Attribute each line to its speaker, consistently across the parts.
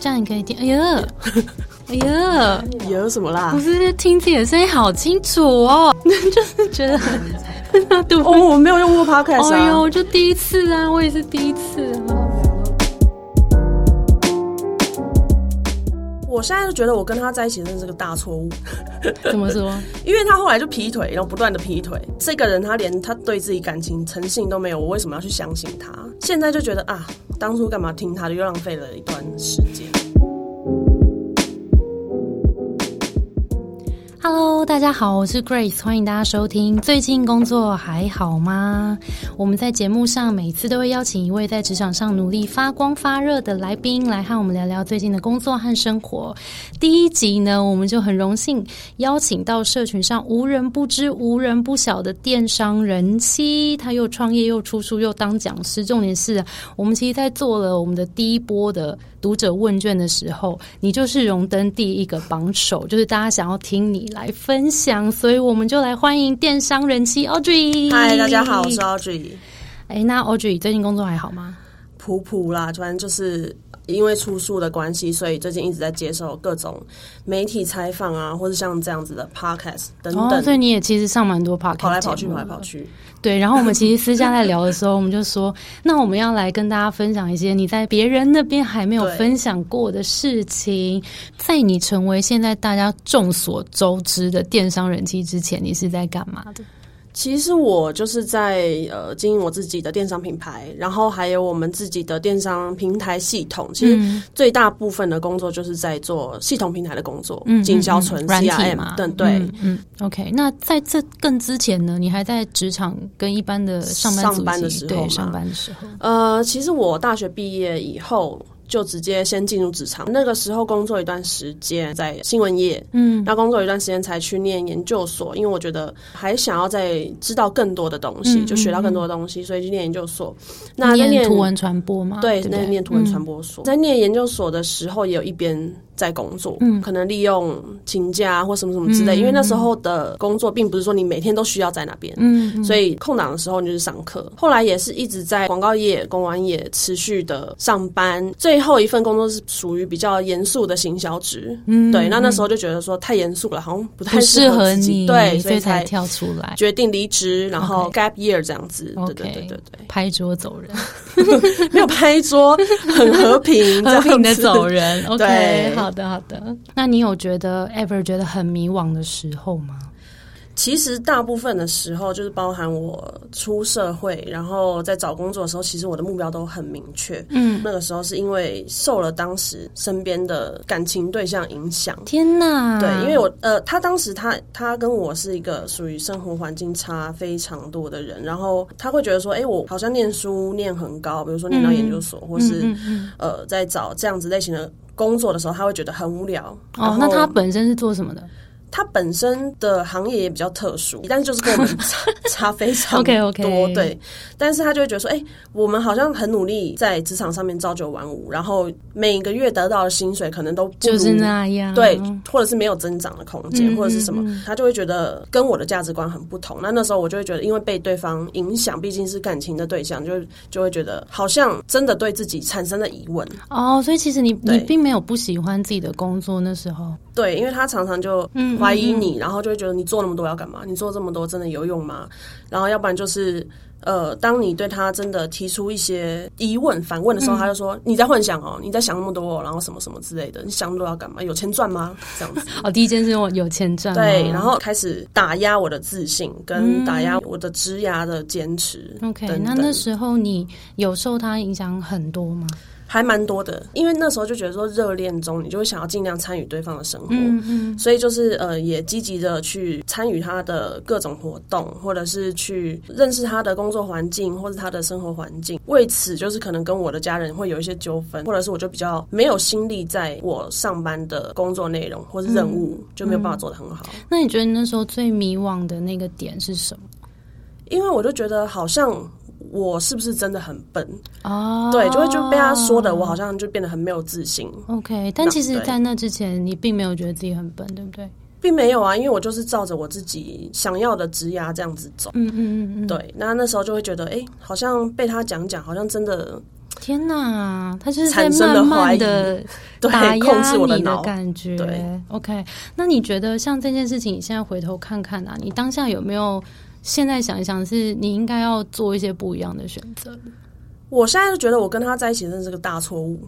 Speaker 1: 这样你可以听。哎呀，哎呀，
Speaker 2: 有什么啦
Speaker 1: 不？是听自己的声音好清楚哦，就是觉得很对
Speaker 2: 哦，我没有用过 podcast 啊。
Speaker 1: 哎呦，就第一次啊，我也是第一次啊。
Speaker 2: 我现在就觉得我跟他在一起真的是个大错误，
Speaker 1: 怎么说？
Speaker 2: 因为他后来就劈腿，然后不断的劈腿。这个人他连他对自己感情诚信都没有，我为什么要去相信他？现在就觉得啊，当初干嘛听他的，又浪费了一段时间。
Speaker 1: Hello，大家好，我是 Grace，欢迎大家收听。最近工作还好吗？我们在节目上每次都会邀请一位在职场上努力发光发热的来宾来和我们聊聊最近的工作和生活。第一集呢，我们就很荣幸邀请到社群上无人不知、无人不晓的电商人妻，他又创业又出书又当讲师。重点是我们其实，在做了我们的第一波的读者问卷的时候，你就是荣登第一个榜首，就是大家想要听你来分享，所以我们就来欢迎电商人气 Audrey。
Speaker 2: 嗨，大家好，我是 Audrey。
Speaker 1: 哎，那 Audrey 最近工作还好吗？
Speaker 2: 普普啦，反正就是因为出书的关系，所以最近一直在接受各种媒体采访啊，或者像这样子的 podcast 等等，
Speaker 1: 哦，所以你也其实上蛮多 podcast
Speaker 2: 跑来跑去，跑来跑去。
Speaker 1: 对，然后我们其实私下在聊的时候，我们就说，那我们要来跟大家分享一些你在别人那边还没有分享过的事情。在你成为现在大家众所周知的电商人气之前，你是在干嘛的？
Speaker 2: 其实我就是在呃经营我自己的电商品牌，然后还有我们自己的电商平台系统。其实最大部分的工作就是在做系统平台的工作，
Speaker 1: 嗯
Speaker 2: 经销存、CRM
Speaker 1: 嘛，
Speaker 2: 等对。
Speaker 1: 嗯嗯，OK。那在这更之前呢，你还在职场跟一般的上班
Speaker 2: 上班的时候
Speaker 1: 上班的时候，
Speaker 2: 呃，其实我大学毕业以后。就直接先进入职场，那个时候工作一段时间在新闻业，
Speaker 1: 嗯，
Speaker 2: 那工作一段时间才去念研究所，因为我觉得还想要再知道更多的东西，
Speaker 1: 嗯
Speaker 2: 就学到更多的东西，所以去念研究所。那在
Speaker 1: 念图文传播吗，
Speaker 2: 对那念图文传播所，在念研究所的时候，也有一边在工作，
Speaker 1: 嗯。
Speaker 2: 可能利用请假或什么什么之类，因为那时候的工作并不是说你每天都需要在那边，所以空档的时候你就是上课。后来也是一直在广告业、公关业持续的上班，最后一份工作是属于比较严肃的行销职，
Speaker 1: 嗯
Speaker 2: 对，那那时候就觉得说太严肃了，好像不太
Speaker 1: 适合你，
Speaker 2: 对，
Speaker 1: 所以才
Speaker 2: 才
Speaker 1: 跳出来。
Speaker 2: 决定离职，然后 gap year 这样子，对对对对对。
Speaker 1: 拍桌走人，
Speaker 2: 没有拍桌，很和平，
Speaker 1: 和平的走人。OK，
Speaker 2: 对
Speaker 1: 好的好的。那你有觉得 ever 觉得很迷惘的时候吗？
Speaker 2: 其实大部分的时候，就是包含我出社会，然后在找工作的时候，其实我的目标都很明确。
Speaker 1: 嗯，
Speaker 2: 那个时候是因为受了当时身边的感情对象影响。
Speaker 1: 天哪！
Speaker 2: 对，因为我呃，他当时他他跟我是一个属于生活环境差非常多的人，然后他会觉得说，哎、我好像念书念很高，比如说念到研究所，或是、
Speaker 1: 嗯嗯
Speaker 2: 呃在找这样子类型的工作的时候，他会觉得很无聊。
Speaker 1: 哦，那他本身是做什么的
Speaker 2: 它本身的行业也比较特殊，但是就是跟我们 差差非常多
Speaker 1: OK，OK
Speaker 2: 对。但是他就会觉得说，哎、我们好像很努力在职场上面朝九晚五，然后每个月得到的薪水可能都不
Speaker 1: 就是那样。
Speaker 2: 对，或者是没有增长的空间，
Speaker 1: 嗯
Speaker 2: 或者是什么他就会觉得跟我的价值观很不同。那那时候我就会觉得，因为被对方影响，毕竟是感情的对象，就就会觉得好像真的对自己产生了疑问。
Speaker 1: 哦，所以其实你
Speaker 2: 对
Speaker 1: 你并没有不喜欢自己的工作那时候。
Speaker 2: 对，因为他常常就
Speaker 1: 嗯
Speaker 2: 怀疑你，然后就会觉得你做那么多要干嘛？你做这么多真的有用吗？然后要不然就是。呃，当你对他真的提出一些疑问、反问的时候，他就说：“你在幻想哦，你在想那么多、哦，然后什么什么之类的，你想那么多要干嘛？有钱赚吗？”这样子。
Speaker 1: 哦，第一件事我有钱赚吗。
Speaker 2: 对，然后开始打压我的自信，跟打压我的职涯的坚持。
Speaker 1: 嗯 OK，那那时候你有受他影响很多吗？
Speaker 2: 还蛮多的，因为那时候就觉得说热恋中，你就会想要尽量参与对方的生活，
Speaker 1: 嗯嗯
Speaker 2: 所以就是呃，也积极的去参与他的各种活动，或者是去认识他的工作环境，或者他的生活环境。为此，就是可能跟我的家人会有一些纠纷，或者是我就比较没有心力在我上班的工作内容或是任务，就没有办法做的很好。
Speaker 1: 那你觉得你那时候最迷惘的那个点是什么？
Speaker 2: 因为我就觉得好像我是不是真的很笨？
Speaker 1: 哦，
Speaker 2: 对，就会就被他说的，我好像就变得很没有自信。
Speaker 1: OK，但其实，在那之前，你并没有觉得自己很笨，对不对？
Speaker 2: 并没有啊，因为我就是照着我自己想要的职涯这样子走。
Speaker 1: 嗯嗯嗯嗯，
Speaker 2: 对，那那时候就会觉得，哎、好像被他讲讲，好像真的
Speaker 1: 天哪，他就是在慢慢的
Speaker 2: 对
Speaker 1: 打
Speaker 2: 控
Speaker 1: 压你的
Speaker 2: 制我的脑。
Speaker 1: 感觉。
Speaker 2: 对
Speaker 1: ，OK，那你觉得像这件事情，你现在回头看看啊，你当下有没有现在想一想，是你应该要做一些不一样的选择？
Speaker 2: 我现在就觉得我跟他在一起真的是个大错误，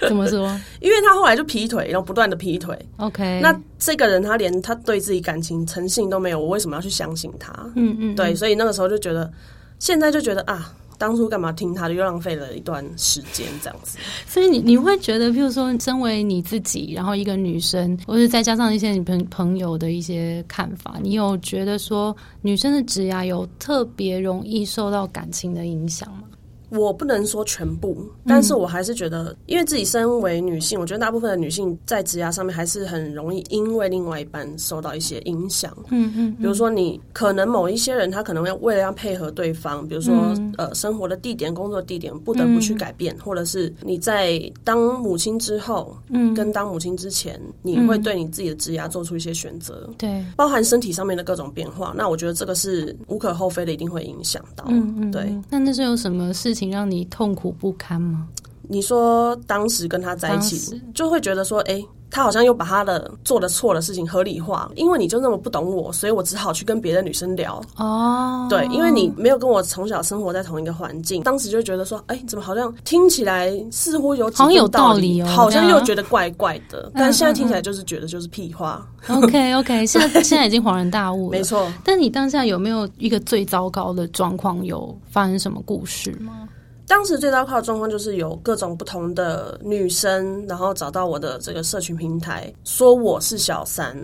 Speaker 1: 怎么说
Speaker 2: 因为他后来就劈腿，然后不断的劈腿。
Speaker 1: ？OK，
Speaker 2: 那这个人他连他对自己感情诚信都没有，我为什么要去相信他？
Speaker 1: 嗯嗯，
Speaker 2: 对，所以那个时候就觉得，现在就觉得啊，当初干嘛听他的，又浪费了一段时间这样子。
Speaker 1: 所以你你会觉得，譬如说，身为你自己，然后一个女生，或者再加上一些你朋朋友的一些看法，你有觉得说女生的职涯有特别容易受到感情的影响吗？
Speaker 2: 我不能说全部，但是我还是觉得，因为自己身为女性，我觉得大部分的女性在职涯上面还是很容易因为另外一半受到一些影响。
Speaker 1: 嗯嗯，
Speaker 2: 比如说，你可能某一些人，他可能要为了要配合对方，比如说、呃生活的地点、工作地点，不得不去改变，或者是你在当母亲之后，嗯，跟当母亲之前，你会对你自己的职涯做出一些选择。
Speaker 1: 对，
Speaker 2: 包含身体上面的各种变化，那我觉得这个是无可厚非的，一定会影响到。
Speaker 1: 嗯嗯，
Speaker 2: 对。
Speaker 1: 那那是有什么事情让你痛苦不堪吗？
Speaker 2: 你说当时跟他在一起，就会觉得说，哎、他好像又把他的做的错的事情合理化，因为你就那么不懂我，所以我只好去跟别的女生聊。
Speaker 1: 哦，
Speaker 2: 对，因为你没有跟我从小生活在同一个环境，当时就觉得说，哎、怎么好像听起来似乎有几
Speaker 1: 好像有
Speaker 2: 道
Speaker 1: 道理哦
Speaker 2: 好像又觉得怪怪的，但现在听起来就是觉得就是屁话。
Speaker 1: OK OK，现在现在已经恍然大悟了，
Speaker 2: 没。错，
Speaker 1: 但你当下有没有一个最糟糕的状况？有发生什么故事吗？
Speaker 2: 当时最糟糕的状况就是有各种不同的女生，然后找到我的这个社群平台，说我是小三，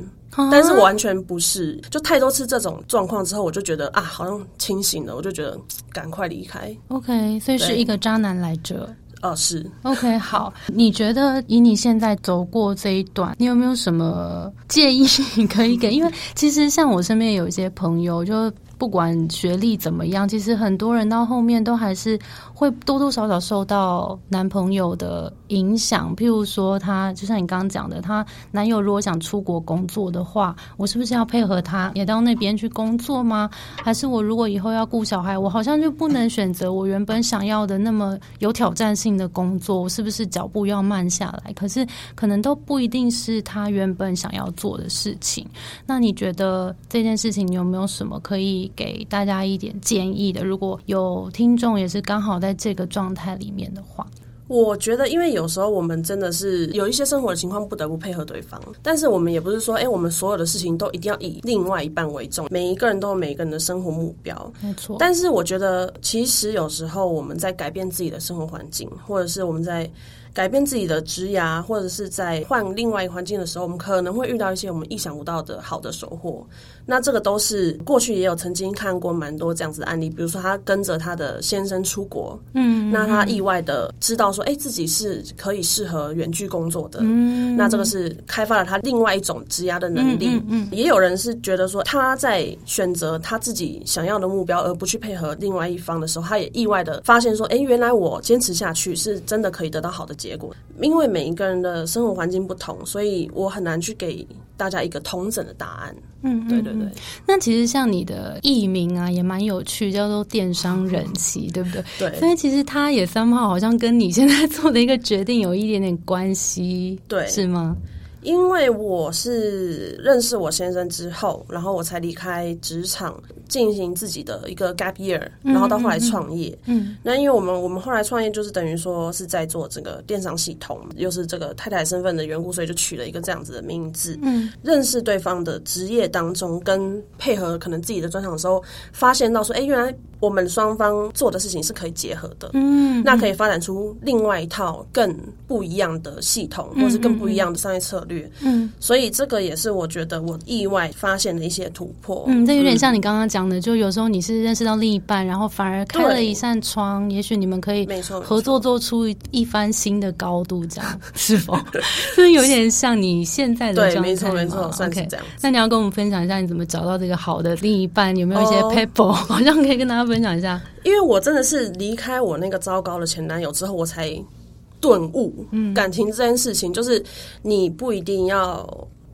Speaker 2: 但是我完全不是。就太多次这种状况之后，我就觉得啊，好像清醒了，我就觉得赶快离开。
Speaker 1: OK，所以是一个渣男来着。
Speaker 2: 哦、是
Speaker 1: OK，好，你觉得以你现在走过这一段，你有没有什么建议可以给？因为其实像我身边有一些朋友，就不管学历怎么样，其实很多人到后面都还是会多多少少受到男朋友的影响。譬如说他，就像你刚刚讲的，他男友如果想出国工作的话，我是不是要配合他也到那边去工作吗？还是我如果以后要顾小孩，我好像就不能选择我原本想要的那么有挑战性的工作？我是不是脚步要慢下来？可是可能都不一定是他原本想要做的事情。那你觉得这件事情，你有没有什么可以给大家一点建议的？如果有听众也是刚好在这个状态里面的话，
Speaker 2: 我觉得，因为有时候我们真的是有一些生活的情况不得不配合对方，但是我们也不是说，哎、我们所有的事情都一定要以另外一半为重。每一个人都有每一个人的生活目标，
Speaker 1: 没错，
Speaker 2: 但是我觉得，其实有时候我们在改变自己的生活环境，或者是我们在改变自己的职涯，或者是在换另外一个环境的时候，我们可能会遇到一些我们意想不到的好的收获。那这个都是过去也有曾经看过蛮多这样子的案例，比如说她跟着她的先生出国，
Speaker 1: 嗯，
Speaker 2: 那她意外的知道说，哎、自己是可以适合远距工作的，
Speaker 1: 嗯
Speaker 2: 那这个是开发了她另外一种职涯的能力。
Speaker 1: 嗯嗯
Speaker 2: 也有人是觉得说，他在选择他自己想要的目标，而不去配合另外一方的时候，他也意外的发现说，哎、原来我坚持下去是真的可以得到好的结果。因为每一个人的生活环境不同，所以我很难去给大家一个同整的答案。
Speaker 1: 嗯，
Speaker 2: 对对对，
Speaker 1: 那其实像你的艺名啊，也蛮有趣，叫做电商人气，对不对？
Speaker 2: 对
Speaker 1: 所以其实他也三号好像跟你现在做的一个决定有一点点关系，
Speaker 2: 对
Speaker 1: 是吗？
Speaker 2: 因为我是认识我先生之后，然后我才离开职场，进行自己的一个 gap year，然后到后来创业。
Speaker 1: 嗯，
Speaker 2: 那因为我们我们后来创业就是等于说是在做这个电商系统，又是这个太太身份的缘故，所以就取了一个这样子的名字。
Speaker 1: 嗯，
Speaker 2: 认识对方的职业当中，跟配合可能自己的专长的时候，发现到说，哎、原来我们双方做的事情是可以结合的。
Speaker 1: 嗯，
Speaker 2: 那可以发展出另外一套更不一样的系统，或是更不一样的商业策略。
Speaker 1: 嗯，
Speaker 2: 所以这个也是我觉得我意外发现的一些突破。
Speaker 1: 嗯，这有点像你刚刚讲的，就有时候你是认识到另一半，然后反而开了一扇窗，也许你们可以
Speaker 2: 没错，
Speaker 1: 合作做出一番新的高度，这样是否？就是有点像你现在的
Speaker 2: 对，
Speaker 1: 状态
Speaker 2: 没错没错，算是
Speaker 1: OK
Speaker 2: 这样。
Speaker 1: 那你要跟我们分享一下你怎么找到这个好的另一半？有没有一些
Speaker 2: 哦
Speaker 1: pebble？、好像可以跟大家分享一下。
Speaker 2: 因为我真的是离开我那个糟糕的前男友之后，我才顿悟，
Speaker 1: 嗯。
Speaker 2: 感情这件事情，就是你不一定要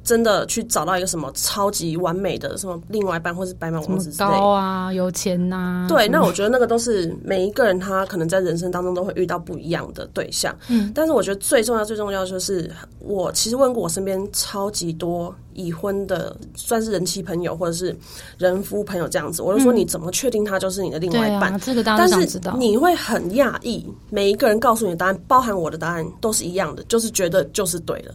Speaker 2: 真的去找到一个什么超级完美的什么另外一半，或是白马王子之类。
Speaker 1: 高啊，有钱呐、
Speaker 2: 对，那我觉得那个都是每一个人他可能在人生当中都会遇到不一样的对象。
Speaker 1: 嗯，
Speaker 2: 但是我觉得最重要、最重要就是，我其实问过我身边超级多已婚的，算是人妻朋友或者是人夫朋友这样子，我就说你怎么确定他就是你的另外一半？
Speaker 1: 啊，这个当然知道。
Speaker 2: 你会很讶异，每一个人告诉你的答案，包含我的答案，都是一样的，就是觉得就是对了，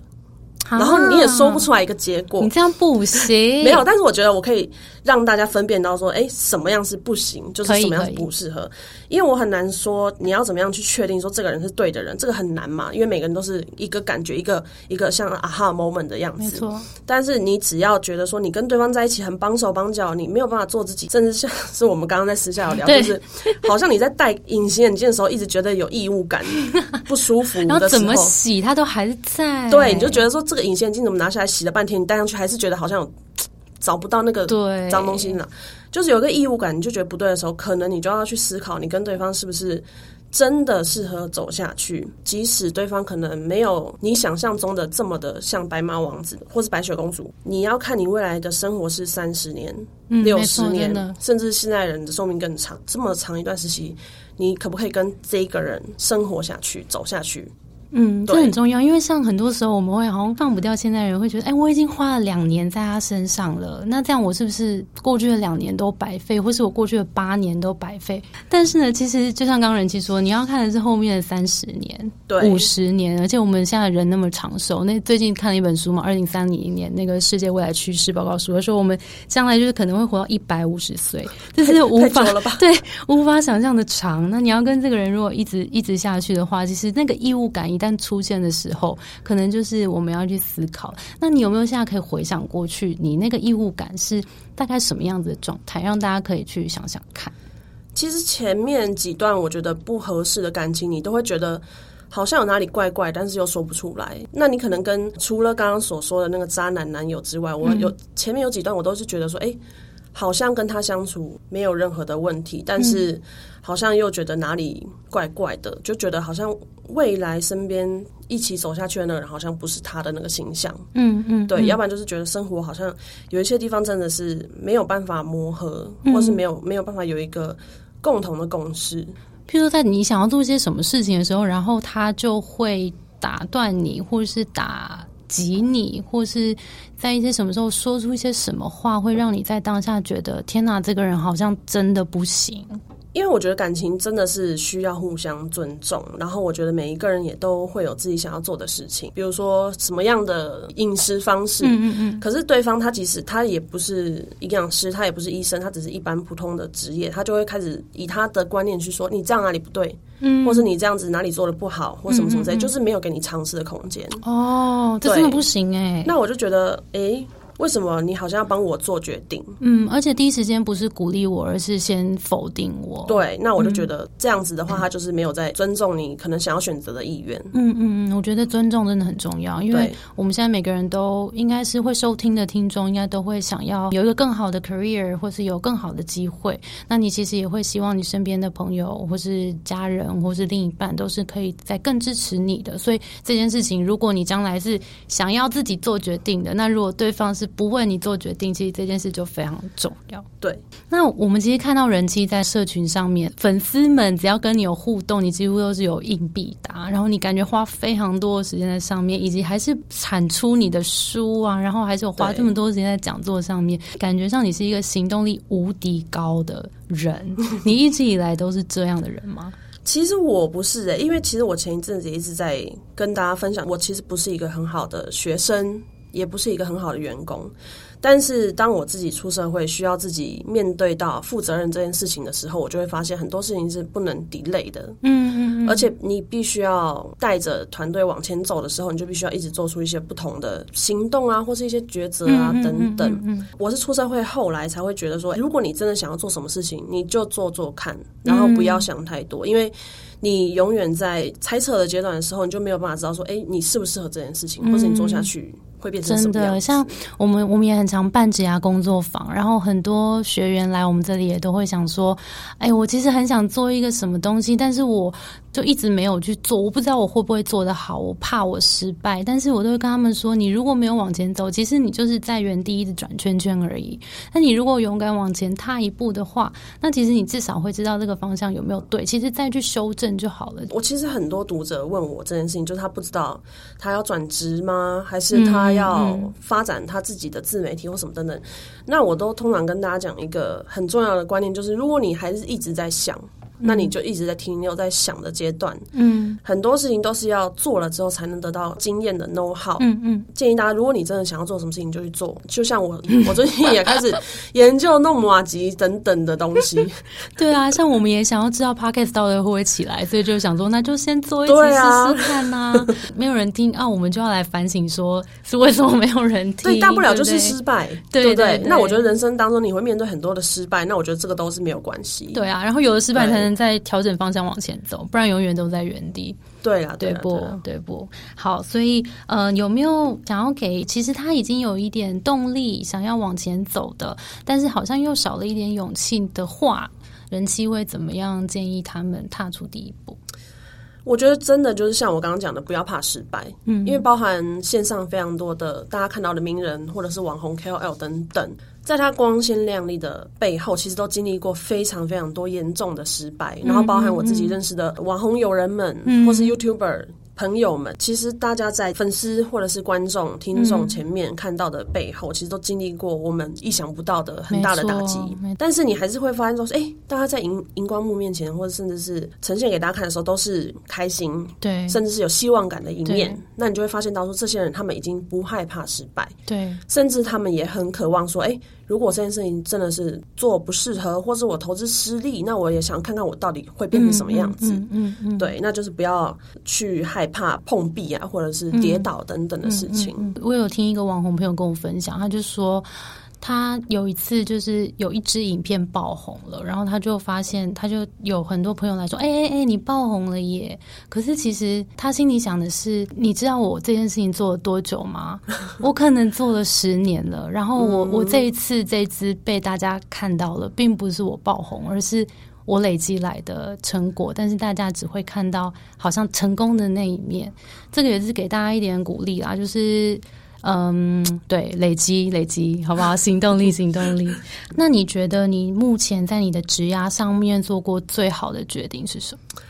Speaker 2: 然后你也说不出来一个结果
Speaker 1: 啊你。这样不行。
Speaker 2: 没有，但是我觉得我可以让大家分辨到说，哎、什么样是不行，就是什么样是不适合。因为我很难说你要怎么样去确定说这个人是对的人，这个很难嘛，因为每个人都是一个感觉，一个一个像啊哈 moment 的样子。
Speaker 1: 没错，
Speaker 2: 但是你只要觉得说你跟对方在一起很帮手帮脚，你没有办法做自己，甚至像是我们刚刚在私下有聊，就是好像你在戴隐形眼镜的时候，一直觉得有异物感、不舒服
Speaker 1: 然后怎么。洗它都还是在。
Speaker 2: 对，你就觉得说这个隐形眼镜怎么拿下来洗了半天，你戴上去还是觉得好像有找不到那个
Speaker 1: 对
Speaker 2: 脏东西呢？就是有个异物感，你就觉得不对的时候，可能你就要去思考，你跟对方是不是真的适合走下去。即使对方可能没有你想象中的这么的像白马王子或是白雪公主，你要看你未来的生活是三十年、六
Speaker 1: 嗯
Speaker 2: 十年，甚至现在人的寿命更长，这么长一段时期，你可不可以跟这个人生活下去、走下去？
Speaker 1: 嗯，这很重要，因为像很多时候我们会好像放不掉现在人，会觉得，哎，我已经花了两年在他身上了，那这样我是不是过去的两年都白费，或是我过去的八年都白费？但是呢，其实就像刚刚人气说，你要看的是后面的三十年、
Speaker 2: 对
Speaker 1: 五十年，而且我们现在人那么长寿。那最近看了一本书嘛，二零三零年那个世界未来趋势报告书，说我们将来就是可能会活到一百五十岁，这是无法
Speaker 2: 了吧
Speaker 1: 对无法想象的长。那你要跟这个人如果一直一直下去的话，其实那个义务感一旦出现的时候，可能就是我们要去思考。那你有没有现在可以回想过去，你那个义务感是大概什么样子的状态，让大家可以去想想看？
Speaker 2: 其实前面几段我觉得不合适的感情，你都会觉得好像有哪里怪怪，但是又说不出来。那你可能跟除了刚刚所说的那个渣男男友之外，我有、前面有几段我都是觉得说，哎、好像跟他相处没有任何的问题，但是好像又觉得哪里怪怪的，就觉得好像未来身边一起走下去的那个人，好像不是他的那个形象。
Speaker 1: 嗯嗯，
Speaker 2: 对，
Speaker 1: 嗯
Speaker 2: 要不然就是觉得生活好像有一些地方真的是没有办法磨合，
Speaker 1: 嗯
Speaker 2: 或是没有没有办法有一个共同的共识。
Speaker 1: 譬如说，在你想要做一些什么事情的时候，然后他就会打断你，或者是打击你，或是在一些什么时候说出一些什么话，会让你在当下觉得天哪，这个人好像真的不行。
Speaker 2: 因为我觉得感情真的是需要互相尊重，然后我觉得每一个人也都会有自己想要做的事情，比如说什么样的饮食方式。
Speaker 1: 嗯嗯
Speaker 2: 可是对方他即使他也不是营养师，他也不是医生，他只是一般普通的职业，他就会开始以他的观念去说你这样哪里不对，
Speaker 1: 嗯，
Speaker 2: 或是你这样子哪里做的不好，或什么什么之类，就是没有给你尝试的空间。
Speaker 1: 哦，这真的不行哎、
Speaker 2: 那我就觉得，诶，为什么你好像要帮我做决定？
Speaker 1: 嗯，而且第一时间不是鼓励我，而是先否定我。，
Speaker 2: 对，那我就觉得这样子的话，他就是没有在尊重你可能想要选择的意愿。
Speaker 1: 嗯嗯嗯，我觉得尊重真的很重要，因为我们现在每个人都应该是会收听的听众，应该都会想要有一个更好的 career，或是有更好的机会。那你其实也会希望你身边的朋友，或是家人，或是另一半，都是可以在更支持你的。所以这件事情，如果你将来是想要自己做决定的，那如果对方是不为你做决定，其实这件事就非常重要。
Speaker 2: 对，
Speaker 1: 那我们其实看到人气在社群上面，粉丝们只要跟你有互动，你几乎都是有硬必答，然后你感觉花非常多的时间在上面，以及还是产出你的书啊，然后还是有花这么多时间在讲座上面，感觉上你是一个行动力无敌高的人。你一直以来都是这样的人吗？
Speaker 2: 其实我不是诶、因为其实我前一阵子也一直在跟大家分享，我其实不是一个很好的学生，也不是一个很好的员工。但是当我自己出社会，需要自己面对到负责任这件事情的时候，我就会发现很多事情是不能 delay 的。
Speaker 1: 嗯嗯嗯，
Speaker 2: 而且你必须要带着团队往前走的时候，你就必须要一直做出一些不同的行动啊，或是一些抉择啊等等。
Speaker 1: 嗯嗯
Speaker 2: 我是出社会后来才会觉得说，如果你真的想要做什么事情，你就做做看，然后不要想太多，因为你永远在猜测的阶段的时候，你就没有办法知道说，哎，你适不适合这件事情，或者你做下去会变成什
Speaker 1: 真的。像我们我们也很常办职涯工作坊，然后很多学员来我们这里也都会想说，哎，我其实很想做一个什么东西，但是我就一直没有去做。我不知道我会不会做得好，我怕我失败，但是我都会跟他们说：你如果没有往前走，其实你就是在原地一直转圈圈而已。那你如果勇敢往前踏一步的话，那其实你至少会知道这个方向有没有对。其实再去修正就好了。
Speaker 2: 我其实很多读者问我这件事情，就是他不知道他要转职吗，还是他要发展他自己的自媒体或什么等等。那我都通常跟大家讲一个很重要的观念，就是如果你还是一直在想。那你就一直在停留在想的阶段，嗯，很多事情都是要做了之后才能得到经验的 know how，嗯嗯，建议大家，如果你真的想要做什么事情，就去做。就像我，我最近也开始 研究弄马吉等等的东西。
Speaker 1: 对啊，像我们也想要知道 podcast 到底会不会起来，所以就想说，那就先做一次试试看呐。没有人听啊，我们就要来反省，说是为什么没有人听？
Speaker 2: 对，大不了就是失败，对不对？那我觉得人生当中你会面对很多的失败，那我觉得这个都是没有关系。
Speaker 1: 对啊，然后有的失败才能。在调整方向往前走，不然永远都在原地。
Speaker 2: 对啊，
Speaker 1: 对不？对不？好，所以呃，有没有想要给？其实他已经有一点动力，想要往前走的，但是好像又少了一点勇气的话，人气会怎么样？建议他们踏出第一步。
Speaker 2: 我觉得真的就是像我刚刚讲的，不要怕失败。嗯，因为包含线上非常多的大家看到的名人，或者是网红 KOL 等等。在他光鲜亮丽的背后，其实都经历过非常非常多严重的失败，然后包含我自己认识的网红友人们，或是 YouTuber。朋友们，其实大家在粉丝或者是观众、听众前面看到的背后，其实都经历过我们意想不到的很大的打击。但是你还是会发现说，哎，大家在荧荧光幕面前，或者甚至是呈现给大家看的时候，都是开心，
Speaker 1: 对，
Speaker 2: 甚至是有希望感的一面。那你就会发现到说，这些人他们已经不害怕失败，
Speaker 1: 对，
Speaker 2: 甚至他们也很渴望说，哎。如果这件事情真的是做不适合，或是我投资失利，那我也想看看我到底会变成什么样子。嗯嗯，对，那就是不要去害怕碰壁啊，或者是跌倒等等的事情。
Speaker 1: 我有听一个网红朋友跟我分享，他就说。他有一次就是有一支影片爆红了，然后他就发现，他就有很多朋友来说：“哎哎哎，你爆红了耶！”可是其实他心里想的是：“你知道我这件事情做了多久吗？我可能做了十年了。然后我我这一次这支被大家看到了，并不是我爆红，而是我累积来的成果。但是大家只会看到好像成功的那一面。这个也是给大家一点鼓励啦，就是。”嗯，对，累积累积，好不好？行动力，行动力。那你觉得你目前在你的职涯上面做过最好的决定是什么？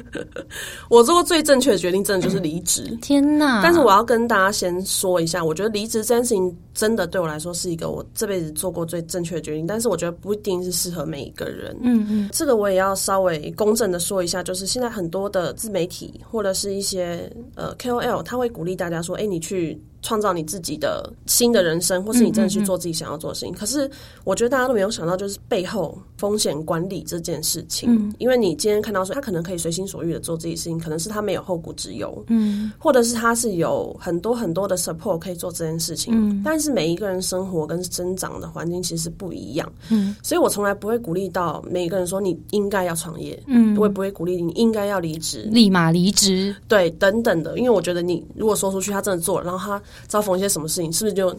Speaker 2: 我做过最正确的决定，真的就是离职。
Speaker 1: 天哪！
Speaker 2: 但是我要跟大家先说一下，我觉得离职这件事情真的对我来说是一个我这辈子做过最正确的决定。但是我觉得不一定是适合每一个人。嗯嗯，这个我也要稍微公正的说一下，就是现在很多的自媒体或者是一些呃 KOL，他会鼓励大家说：“哎，你去。”创造你自己的新的人生，或是你真的去做自己想要做的事情。可是，我觉得大家都没有想到，就是背后风险管理这件事情。嗯，因为你今天看到说他可能可以随心所欲的做自己事情，可能是他没有后顾之忧。嗯，或者是他是有很多很多的 support 可以做这件事情。嗯，但是每一个人生活跟生长的环境其实不一样。嗯，所以我从来不会鼓励到每一个人说你应该要创业。嗯，我也不会鼓励你应该要离职，
Speaker 1: 立马离职。
Speaker 2: 对，等等的，因为我觉得你如果说出去，他真的做了，然后他。遭逢一些什么事情，是不是就？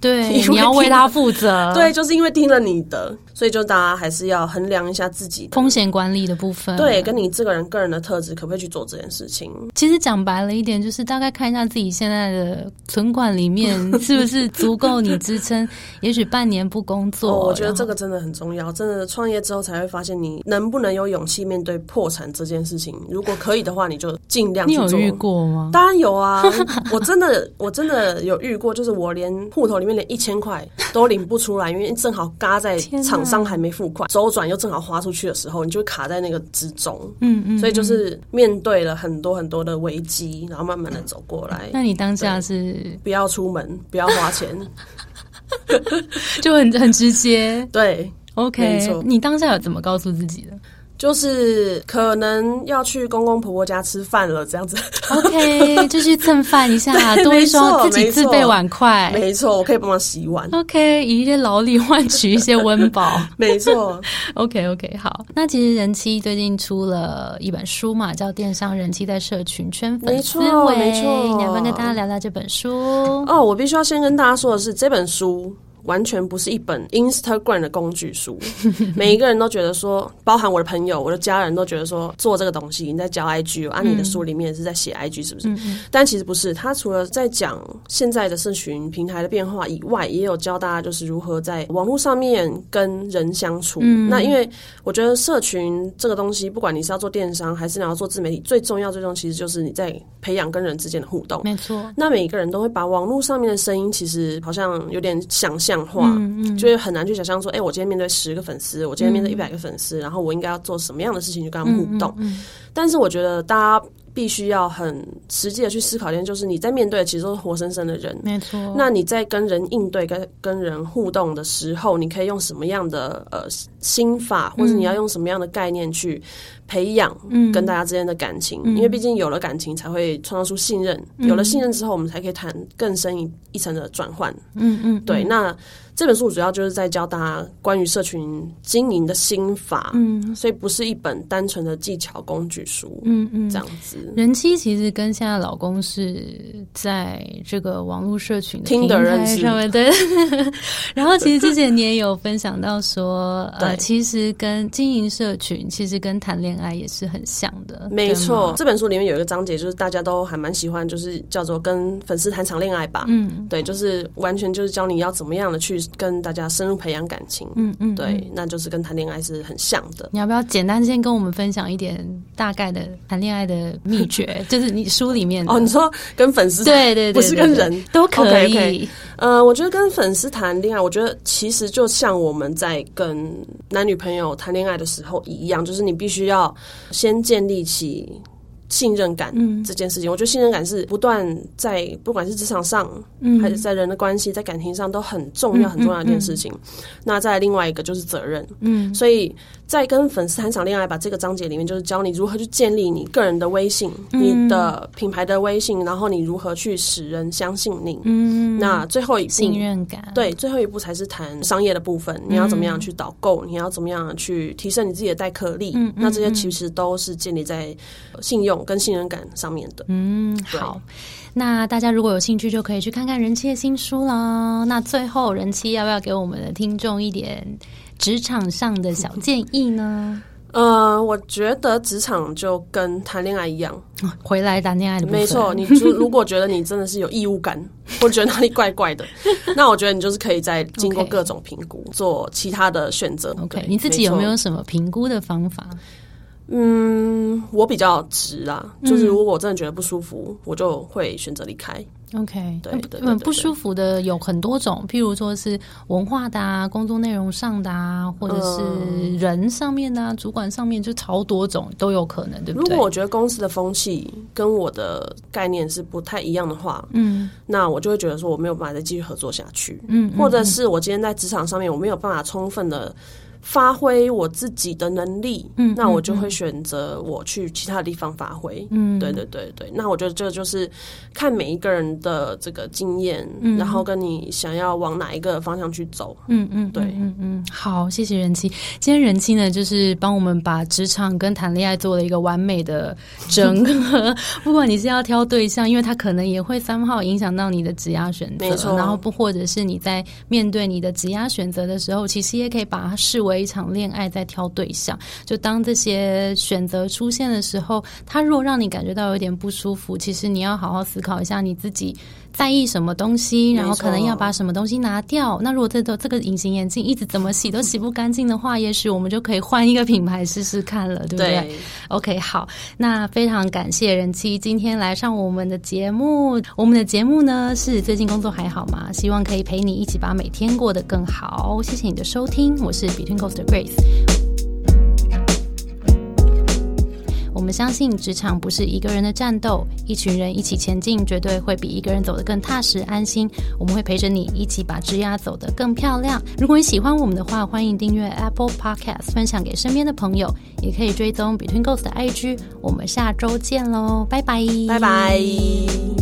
Speaker 1: 对，你要为他负责。
Speaker 2: 对，就是因为听了你的，所以就大家还是要衡量一下自己
Speaker 1: 风险管理的部分。
Speaker 2: 对，跟你这个人个人的特质，可不可以去做这件事情？
Speaker 1: 其实讲白了一点，就是大概看一下自己现在的存款里面 是不是足够你支撑。也许半年不工作，
Speaker 2: 我觉得这个真的很重要。真的创业之后才会发现，你能不能有勇气面对破产这件事情。如果可以的话，你就尽量去做。
Speaker 1: 你有遇过吗？
Speaker 2: 当然有啊，我真的我真的有遇过，就是我连户头里面连一千块。都领不出来，因为正好嘎在厂商还没付款，周转又正好花出去的时候，你就卡在那个之中。嗯嗯，所以就是面对了很多很多的危机，然后慢慢的走过来。
Speaker 1: 那你当下是
Speaker 2: 不要出门，不要花钱，
Speaker 1: 就很很直接。
Speaker 2: 对
Speaker 1: ，OK，你当下有怎么告诉自己的？
Speaker 2: 就是可能要去公公婆婆家吃饭了，这样子。
Speaker 1: OK，就去蹭饭一下，多一双自己自备碗筷。
Speaker 2: 没错，我可以帮忙洗碗。
Speaker 1: OK，以一些劳力换取一些温饱。
Speaker 2: 没错。
Speaker 1: OK，OK，好。那其实人妻最近出了一本书嘛，叫《电商人妻在社群圈粉思维》。
Speaker 2: 没错，
Speaker 1: 你要不要跟大家聊聊这本书？
Speaker 2: 哦，我必须要先跟大家说的是，这本书。完全不是一本 Instagram 的工具书。每一个人都觉得说，包含我的朋友、我的家人都觉得说，做这个东西你在教 IG，按、你的书里面是在写 IG，是不是？但其实不是，他除了在讲现在的社群平台的变化以外，也有教大家就是如何在网络上面跟人相处。那因为我觉得社群这个东西，不管你是要做电商还是你要做自媒体，最重要、最重要其实就是你在培养跟人之间的互动。
Speaker 1: 没错。
Speaker 2: 那每一个人都会把网络上面的声音，其实好像有点想象化，就是很难去想象说，哎，我今天面对十个粉丝，我今天面对一百个粉丝，然后我应该要做什么样的事情去跟他们互动。但是我觉得大家。必须要很实际的去思考一点，就是你在面对的其实都是活生生的人，
Speaker 1: 没错。
Speaker 2: 那你在跟人应对、跟跟人互动的时候，你可以用什么样的呃心法，或者你要用什么样的概念去培养跟大家之间的感情？因为毕竟有了感情，才会创造出信任。有了信任之后，我们才可以谈更深一一层的转换。嗯嗯，对。那这本书主要就是在教大家关于社群经营的心法。嗯，所以不是一本单纯的技巧工具书。嗯嗯，这样子。
Speaker 1: 人妻其实跟现在老公是在这个网络社群的平台上面，对。然后其实之前你也有分享到说，呃，其实跟经营社群，其实跟谈恋爱也是很像的。
Speaker 2: 没错，这本书里面有一个章节，就是大家都还蛮喜欢，就是叫做跟粉丝谈场恋爱吧。嗯，对，就是完全就是教你要怎么样的去跟大家深入培养感情。嗯嗯，对，那就是跟谈恋爱是很像的。
Speaker 1: 你要不要简单先跟我们分享一点大概的谈恋爱的？秘诀 就是你书里面
Speaker 2: 哦，你说跟粉丝
Speaker 1: 对对对，
Speaker 2: 不是跟人
Speaker 1: 都可以。
Speaker 2: 呃，我觉得跟粉丝谈恋爱，我觉得其实就像我们在跟男女朋友谈恋爱的时候一样，就是你必须要先建立起。信任感这件事情，我觉得信任感是不断在，不管是职场上，嗯还是在人的关系，在感情上都很重要、很重要的一件事情。那再另外一个就是责任，嗯，所以在跟粉丝谈场恋爱吧这个章节里面，就是教你如何去建立你个人的微信、你的品牌的微信，然后你如何去使人相信你。嗯，那最后一步
Speaker 1: 信任感，
Speaker 2: 对，最后一步才是谈商业的部分。你要怎么样去导购？你要怎么样去提升你自己的待客力？嗯，那这些其实都是建立在信用。跟信任感上面的，
Speaker 1: 嗯，好，那大家如果有兴趣，就可以去看看人气的新书了。那最后，人气要不要给我们的听众一点职场上的小建议呢？
Speaker 2: 呃，我觉得职场就跟谈恋爱一样，
Speaker 1: 回来谈恋爱的
Speaker 2: 没错。你如如果觉得你真的是有义务感，或觉得哪里怪怪的，那我觉得你就是可以再经过各种评估，做其他的选择。
Speaker 1: OK，你自己有没有什么评估的方法？
Speaker 2: 嗯，我比较直啊，就是如果我真的觉得不舒服，我就会选择离开。
Speaker 1: OK，
Speaker 2: 对对，
Speaker 1: 不舒服的有很多种，譬如说是文化的啊，工作内容上的啊，或者是人上面的，主管上面就超多种都有可能，对不
Speaker 2: 对？如果我觉得公司的风气跟我的概念是不太一样的话，嗯，那我就会觉得说我没有办法再继续合作下去，嗯，或者是我今天在职场上面我没有办法充分的。发挥我自己的能力，嗯，那我就会选择我去其他地方发挥，嗯，对对对对。那我觉得这就是看每一个人的这个经验，嗯，然后跟你想要往哪一个方向去走，嗯嗯，对，嗯
Speaker 1: 嗯。好，谢谢人妻。今天人妻呢，就是帮我们把职场跟谈恋爱做了一个完美的整合。不管你是要挑对象，因为他可能也会三号影响到你的职业选择，
Speaker 2: 没错。
Speaker 1: 然后不，或者是你在面对你的职业选择的时候，其实也可以把它视为。为一场恋爱在挑对象，就当这些选择出现的时候，他若让你感觉到有点不舒服，其实你要好好思考一下你自己。在意什么东西，然后可能要把什么东西拿掉。那如果这个这个隐形眼镜一直怎么洗都洗不干净的话，也许我们就可以换一个品牌试试看了，对不对？OK，好，那非常感谢人妻今天来上我们的节目。我们的节目呢是最近工作还好吗？希望可以陪你一起把每天过得更好。谢谢你的收听，我是 Between Coast 的 Grace。我们相信职场不是一个人的战斗，一群人一起前进，绝对会比一个人走得更踏实安心。我们会陪着你一起把枝丫走得更漂亮。如果你喜欢我们的话，欢迎订阅 Apple Podcast，分享给身边的朋友，也可以追踪 Between Ghost 的 IG。我们下周见喽，拜拜，
Speaker 2: 拜拜。